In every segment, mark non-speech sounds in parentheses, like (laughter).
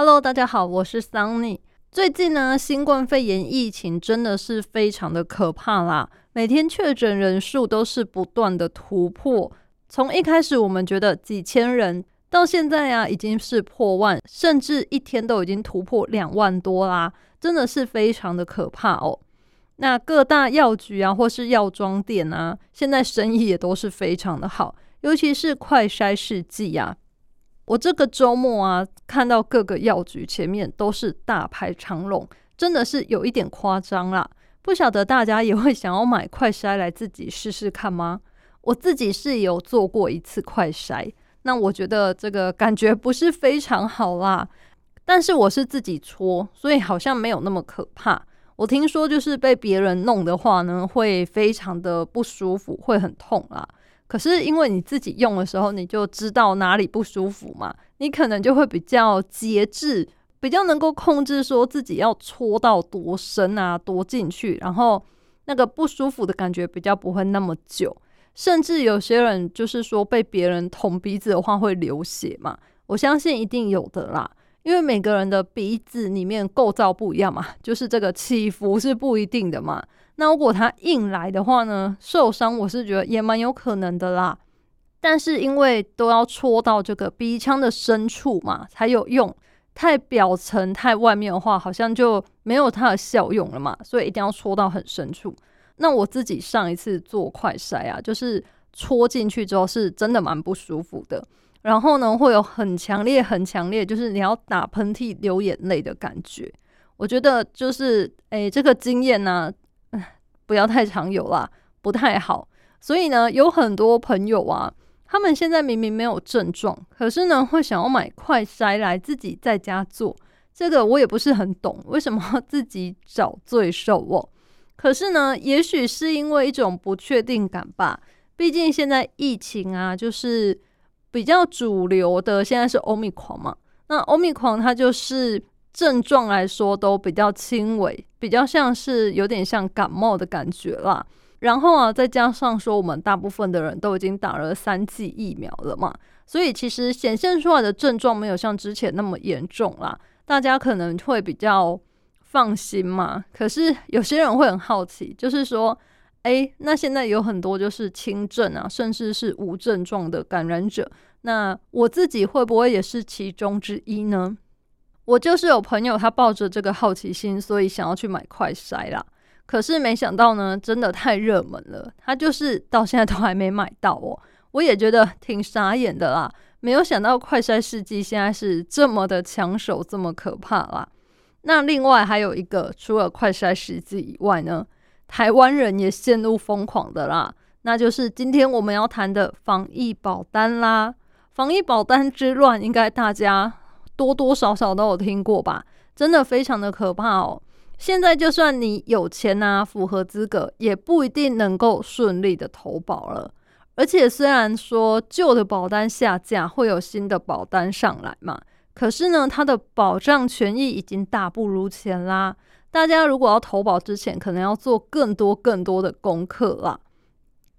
Hello，大家好，我是 Sunny。最近呢，新冠肺炎疫情真的是非常的可怕啦，每天确诊人数都是不断的突破。从一开始我们觉得几千人，到现在啊已经是破万，甚至一天都已经突破两万多啦，真的是非常的可怕哦。那各大药局啊，或是药妆店啊，现在生意也都是非常的好，尤其是快筛试剂啊。我这个周末啊，看到各个药局前面都是大排长龙，真的是有一点夸张啦。不晓得大家也会想要买快筛来自己试试看吗？我自己是有做过一次快筛，那我觉得这个感觉不是非常好啦。但是我是自己搓，所以好像没有那么可怕。我听说就是被别人弄的话呢，会非常的不舒服，会很痛啦。可是因为你自己用的时候，你就知道哪里不舒服嘛，你可能就会比较节制，比较能够控制说自己要搓到多深啊，多进去，然后那个不舒服的感觉比较不会那么久。甚至有些人就是说被别人捅鼻子的话会流血嘛，我相信一定有的啦，因为每个人的鼻子里面构造不一样嘛，就是这个起伏是不一定的嘛。那如果他硬来的话呢？受伤我是觉得也蛮有可能的啦。但是因为都要戳到这个鼻腔的深处嘛，才有用。太表层、太外面的话，好像就没有它的效用了嘛。所以一定要戳到很深处。那我自己上一次做快筛啊，就是戳进去之后是真的蛮不舒服的。然后呢，会有很强烈、很强烈，就是你要打喷嚏、流眼泪的感觉。我觉得就是诶，这个经验呢。不要太常有啦，不太好。所以呢，有很多朋友啊，他们现在明明没有症状，可是呢，会想要买快筛来自己在家做。这个我也不是很懂，为什么自己找罪受哦？可是呢，也许是因为一种不确定感吧。毕竟现在疫情啊，就是比较主流的，现在是欧米狂嘛。那欧米狂它就是。症状来说都比较轻微，比较像是有点像感冒的感觉啦。然后啊，再加上说我们大部分的人都已经打了三剂疫苗了嘛，所以其实显现出来的症状没有像之前那么严重啦。大家可能会比较放心嘛。可是 (laughs) 有些人会很好奇，就是说，诶，那现在有很多就是轻症啊，甚至是无症状的感染者，那我自己会不会也是其中之一呢？我就是有朋友，他抱着这个好奇心，所以想要去买快筛啦。可是没想到呢，真的太热门了，他就是到现在都还没买到哦。我也觉得挺傻眼的啦，没有想到快筛试剂现在是这么的抢手，这么可怕啦。那另外还有一个，除了快筛试剂以外呢，台湾人也陷入疯狂的啦，那就是今天我们要谈的防疫保单啦。防疫保单之乱，应该大家。多多少少都有听过吧，真的非常的可怕哦。现在就算你有钱啊，符合资格，也不一定能够顺利的投保了。而且虽然说旧的保单下架，会有新的保单上来嘛，可是呢，它的保障权益已经大不如前啦。大家如果要投保之前，可能要做更多更多的功课啦。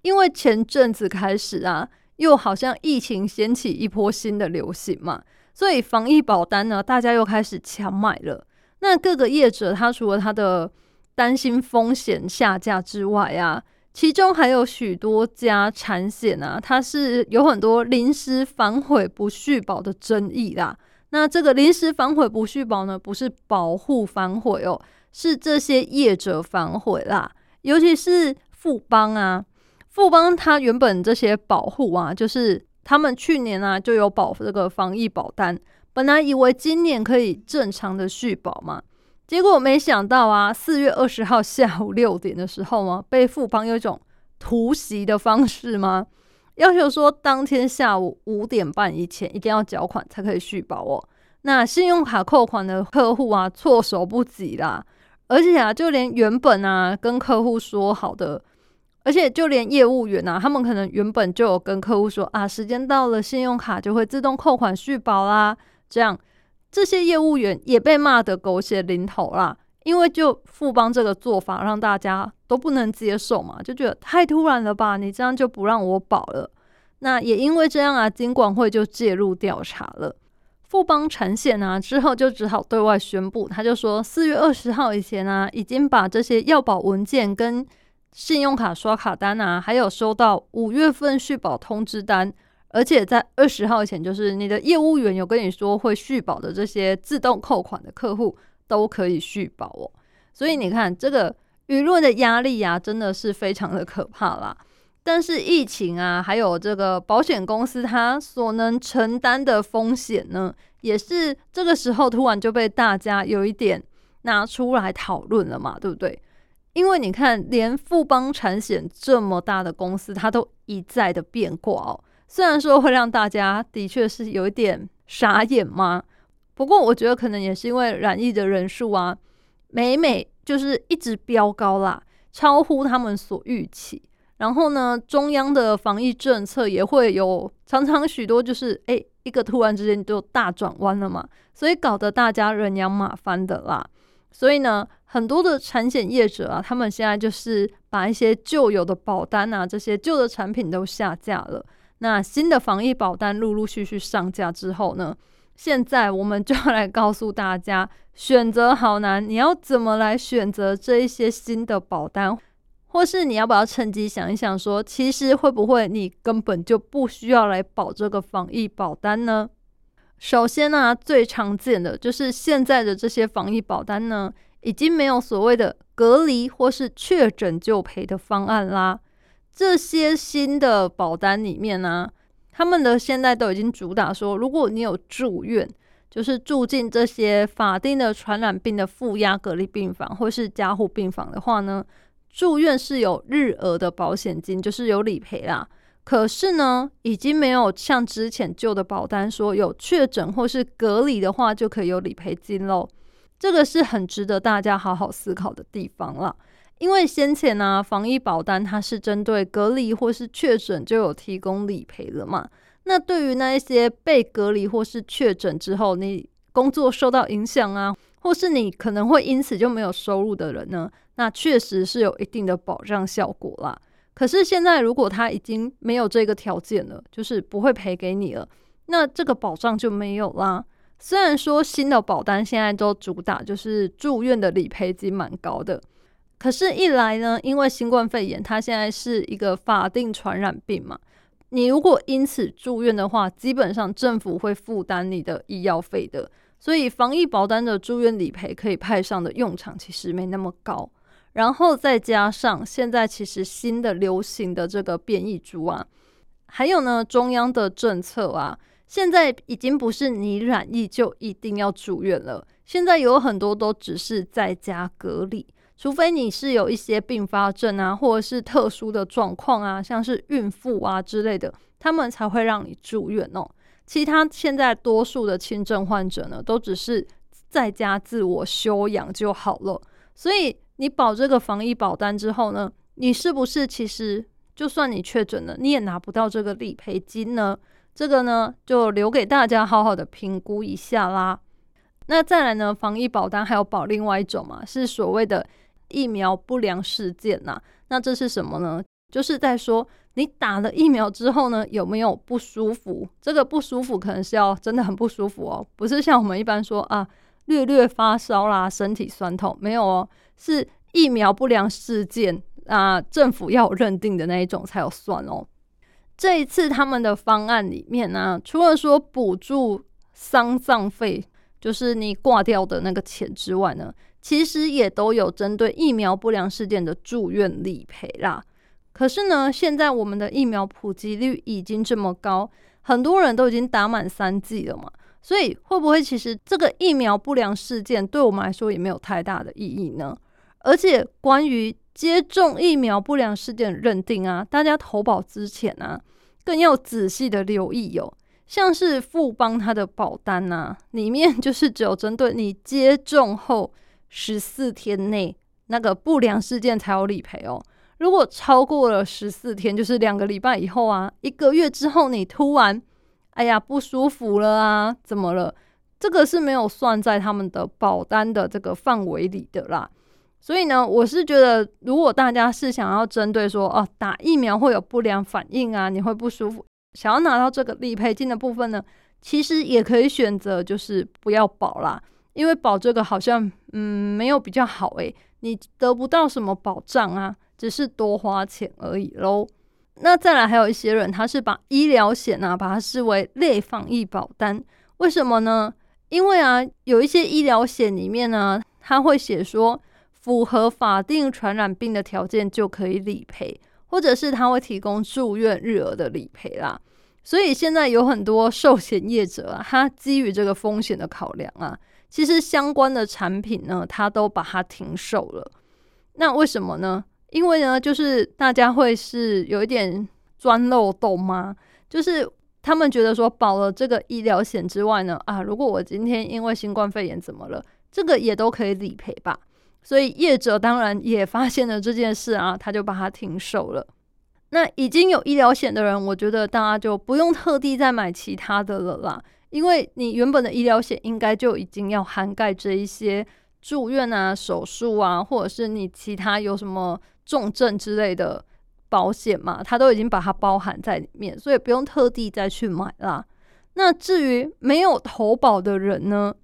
因为前阵子开始啊，又好像疫情掀起一波新的流行嘛。所以防疫保单呢，大家又开始抢买了。那各个业者，他除了他的担心风险下架之外啊，其中还有许多家产险啊，它是有很多临时反悔不续保的争议啦。那这个临时反悔不续保呢，不是保护反悔哦，是这些业者反悔啦。尤其是富邦啊，富邦它原本这些保护啊，就是。他们去年啊就有保这个防疫保单，本来以为今年可以正常的续保嘛，结果没想到啊，四月二十号下午六点的时候嘛，被富邦有一种突袭的方式吗？要求说当天下午五点半以前一定要缴款才可以续保哦。那信用卡扣款的客户啊，措手不及啦，而且啊，就连原本啊跟客户说好的。而且就连业务员呐，他们可能原本就有跟客户说啊，时间到了，信用卡就会自动扣款续保啦。这样这些业务员也被骂得狗血淋头啦，因为就富邦这个做法让大家都不能接受嘛，就觉得太突然了吧？你这样就不让我保了？那也因为这样啊，金管会就介入调查了。富邦产险啊，之后就只好对外宣布，他就说四月二十号以前啊，已经把这些要保文件跟信用卡刷卡单啊，还有收到五月份续保通知单，而且在二十号前，就是你的业务员有跟你说会续保的这些自动扣款的客户都可以续保哦。所以你看，这个舆论的压力呀，真的是非常的可怕啦。但是疫情啊，还有这个保险公司它所能承担的风险呢，也是这个时候突然就被大家有一点拿出来讨论了嘛，对不对？因为你看，连富邦产险这么大的公司，它都一再的变卦哦。虽然说会让大家的确是有一点傻眼吗？不过我觉得可能也是因为染疫的人数啊，每每就是一直飙高啦，超乎他们所预期。然后呢，中央的防疫政策也会有常常许多，就是哎，一个突然之间就大转弯了嘛，所以搞得大家人仰马翻的啦。所以呢，很多的产险业者啊，他们现在就是把一些旧有的保单啊，这些旧的产品都下架了。那新的防疫保单陆陆续续上架之后呢，现在我们就要来告诉大家，选择好难，你要怎么来选择这一些新的保单？或是你要不要趁机想一想，说其实会不会你根本就不需要来保这个防疫保单呢？首先呢，最常见的就是现在的这些防疫保单呢，已经没有所谓的隔离或是确诊就赔的方案啦。这些新的保单里面呢，他们的现在都已经主打说，如果你有住院，就是住进这些法定的传染病的负压隔离病房或是加护病房的话呢。住院是有日额的保险金，就是有理赔啦。可是呢，已经没有像之前旧的保单说有确诊或是隔离的话就可以有理赔金喽。这个是很值得大家好好思考的地方了。因为先前呢，防疫保单它是针对隔离或是确诊就有提供理赔了嘛。那对于那一些被隔离或是确诊之后，你工作受到影响啊，或是你可能会因此就没有收入的人呢？那确实是有一定的保障效果啦。可是现在如果他已经没有这个条件了，就是不会赔给你了，那这个保障就没有啦。虽然说新的保单现在都主打就是住院的理赔金蛮高的，可是，一来呢，因为新冠肺炎它现在是一个法定传染病嘛，你如果因此住院的话，基本上政府会负担你的医药费的，所以防疫保单的住院理赔可以派上的用场其实没那么高。然后再加上现在其实新的流行的这个变异株啊，还有呢中央的政策啊，现在已经不是你染疫就一定要住院了。现在有很多都只是在家隔离，除非你是有一些并发症啊，或者是特殊的状况啊，像是孕妇啊之类的，他们才会让你住院哦。其他现在多数的轻症患者呢，都只是在家自我休养就好了，所以。你保这个防疫保单之后呢，你是不是其实就算你确诊了，你也拿不到这个理赔金呢？这个呢，就留给大家好好的评估一下啦。那再来呢，防疫保单还有保另外一种嘛，是所谓的疫苗不良事件呐。那这是什么呢？就是在说你打了疫苗之后呢，有没有不舒服？这个不舒服可能是要真的很不舒服哦，不是像我们一般说啊。略略发烧啦，身体酸痛没有哦，是疫苗不良事件啊，政府要认定的那一种才有算哦。这一次他们的方案里面呢，除了说补助丧葬费，就是你挂掉的那个钱之外呢，其实也都有针对疫苗不良事件的住院理赔啦。可是呢，现在我们的疫苗普及率已经这么高，很多人都已经打满三剂了嘛。所以会不会其实这个疫苗不良事件对我们来说也没有太大的意义呢？而且关于接种疫苗不良事件认定啊，大家投保之前啊，更要仔细的留意哦。像是富邦它的保单呐，里面就是 (laughs) 只有针对你接种后十四天内那个不良事件才有理赔哦。如果超过了十四天，就是两个礼拜以后啊，一个月之后你突然。哎呀，不舒服了啊？怎么了？这个是没有算在他们的保单的这个范围里的啦。所以呢，我是觉得，如果大家是想要针对说，哦，打疫苗会有不良反应啊，你会不舒服，想要拿到这个理赔金的部分呢，其实也可以选择就是不要保啦，因为保这个好像嗯没有比较好诶，你得不到什么保障啊，只是多花钱而已喽。那再来还有一些人，他是把医疗险啊，把它视为类防疫保单，为什么呢？因为啊，有一些医疗险里面呢，他会写说符合法定传染病的条件就可以理赔，或者是他会提供住院日额的理赔啦。所以现在有很多寿险业者啊，他基于这个风险的考量啊，其实相关的产品呢，他都把它停售了。那为什么呢？因为呢，就是大家会是有一点钻漏洞吗？就是他们觉得说保了这个医疗险之外呢，啊，如果我今天因为新冠肺炎怎么了，这个也都可以理赔吧。所以业者当然也发现了这件事啊，(laughs) 他就把它停售了。那已经有医疗险的人，我觉得大家就不用特地再买其他的了啦，因为你原本的医疗险应该就已经要涵盖这一些住院啊、手术啊，或者是你其他有什么。重症之类的保险嘛，它都已经把它包含在里面，所以不用特地再去买啦。那至于没有投保的人呢，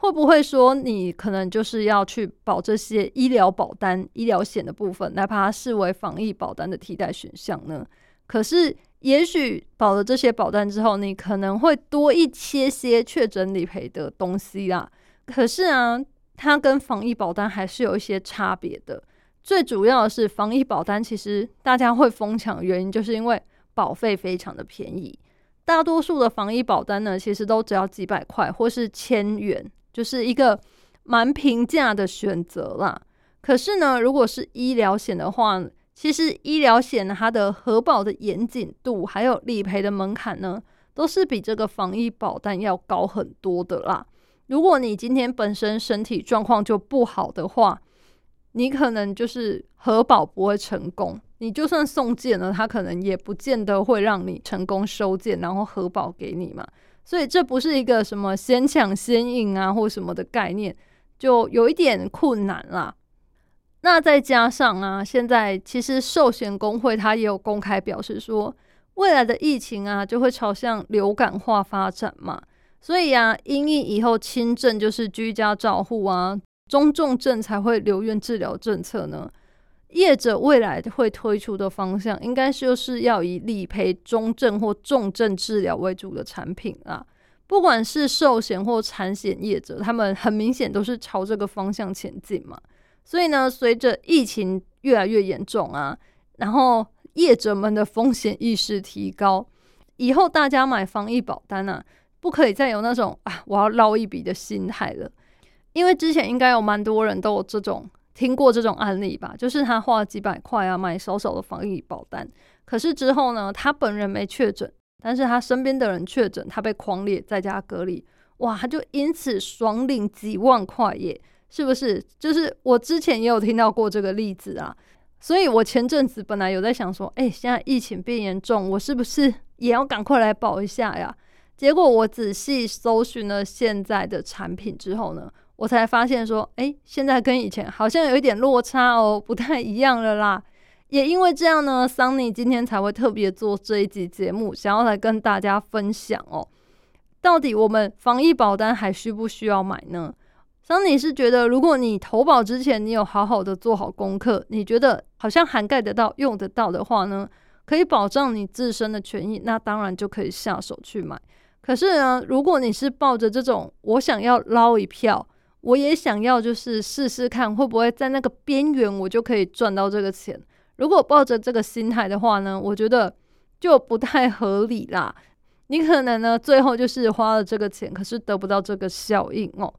会不会说你可能就是要去保这些医疗保单、医疗险的部分，来把它视为防疫保单的替代选项呢？可是，也许保了这些保单之后，你可能会多一些些确诊理赔的东西啦。可是啊，它跟防疫保单还是有一些差别的。最主要的是防疫保单，其实大家会疯抢原因，就是因为保费非常的便宜。大多数的防疫保单呢，其实都只要几百块或是千元，就是一个蛮平价的选择啦。可是呢，如果是医疗险的话，其实医疗险它的核保的严谨度，还有理赔的门槛呢，都是比这个防疫保单要高很多的啦。如果你今天本身身体状况就不好的话，你可能就是核保不会成功，你就算送件了，他可能也不见得会让你成功收件，然后核保给你嘛。所以这不是一个什么先抢先赢啊，或什么的概念，就有一点困难啦。那再加上啊，现在其实寿险工会他也有公开表示说，未来的疫情啊就会朝向流感化发展嘛。所以啊，因应以后轻症就是居家照护啊。中重症才会留院治疗政策呢？业者未来会推出的方向，应该就是要以理赔中症或重症治疗为主的产品啊。不管是寿险或产险业者，他们很明显都是朝这个方向前进嘛。所以呢，随着疫情越来越严重啊，然后业者们的风险意识提高，以后大家买防疫保单啊，不可以再有那种啊我要捞一笔的心态了。因为之前应该有蛮多人都有这种听过这种案例吧，就是他花了几百块啊买少少的防疫保单，可是之后呢，他本人没确诊，但是他身边的人确诊，他被狂烈在家隔离，哇，他就因此爽领几万块耶，是不是？就是我之前也有听到过这个例子啊，所以我前阵子本来有在想说，哎，现在疫情变严重，我是不是也要赶快来保一下呀？结果我仔细搜寻了现在的产品之后呢。我才发现说，哎，现在跟以前好像有一点落差哦，不太一样了啦。也因为这样呢，桑尼今天才会特别做这一集节目，想要来跟大家分享哦，到底我们防疫保单还需不需要买呢？桑尼是觉得，如果你投保之前你有好好的做好功课，你觉得好像涵盖得到、用得到的话呢，可以保障你自身的权益，那当然就可以下手去买。可是呢，如果你是抱着这种我想要捞一票，我也想要，就是试试看会不会在那个边缘，我就可以赚到这个钱。如果抱着这个心态的话呢，我觉得就不太合理啦。你可能呢，最后就是花了这个钱，可是得不到这个效应哦。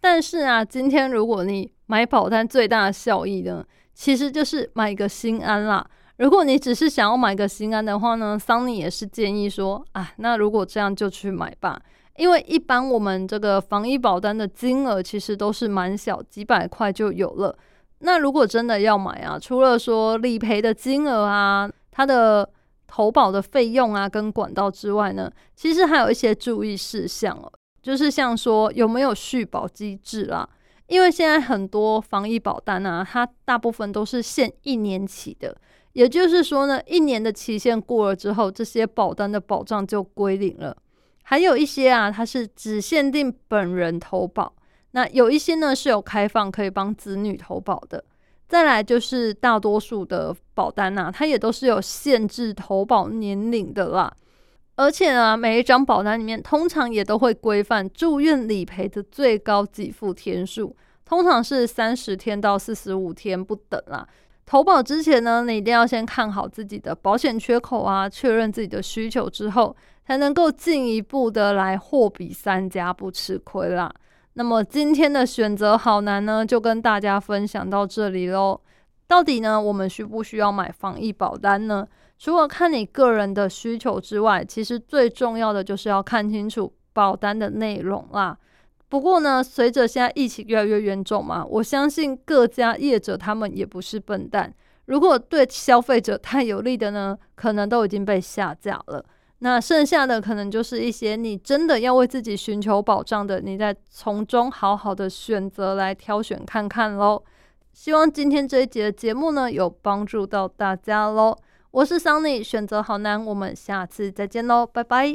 但是啊，今天如果你买保单，最大的效益呢，其实就是买个心安啦。如果你只是想要买个心安的话呢，桑尼也是建议说啊，那如果这样就去买吧。因为一般我们这个防疫保单的金额其实都是蛮小，几百块就有了。那如果真的要买啊，除了说理赔的金额啊，它的投保的费用啊，跟管道之外呢，其实还有一些注意事项哦，就是像说有没有续保机制啦。因为现在很多防疫保单啊，它大部分都是限一年起的，也就是说呢，一年的期限过了之后，这些保单的保障就归零了。还有一些啊，它是只限定本人投保。那有一些呢是有开放可以帮子女投保的。再来就是大多数的保单呐，它也都是有限制投保年龄的啦。而且啊，每一张保单里面通常也都会规范住院理赔的最高给付天数，通常是三十天到四十五天不等啦。投保之前呢，你一定要先看好自己的保险缺口啊，确认自己的需求之后，才能够进一步的来货比三家不吃亏啦。那么今天的选择好难呢，就跟大家分享到这里喽。到底呢，我们需不需要买防疫保单呢？除了看你个人的需求之外，其实最重要的就是要看清楚保单的内容啦。不过呢，随着现在疫情越来越严重嘛，我相信各家业者他们也不是笨蛋。如果对消费者太有利的呢，可能都已经被下架了。那剩下的可能就是一些你真的要为自己寻求保障的，你再从中好好的选择来挑选看看喽。希望今天这一节的节目呢，有帮助到大家喽。我是 Sunny，选择好难，我们下次再见喽，拜拜。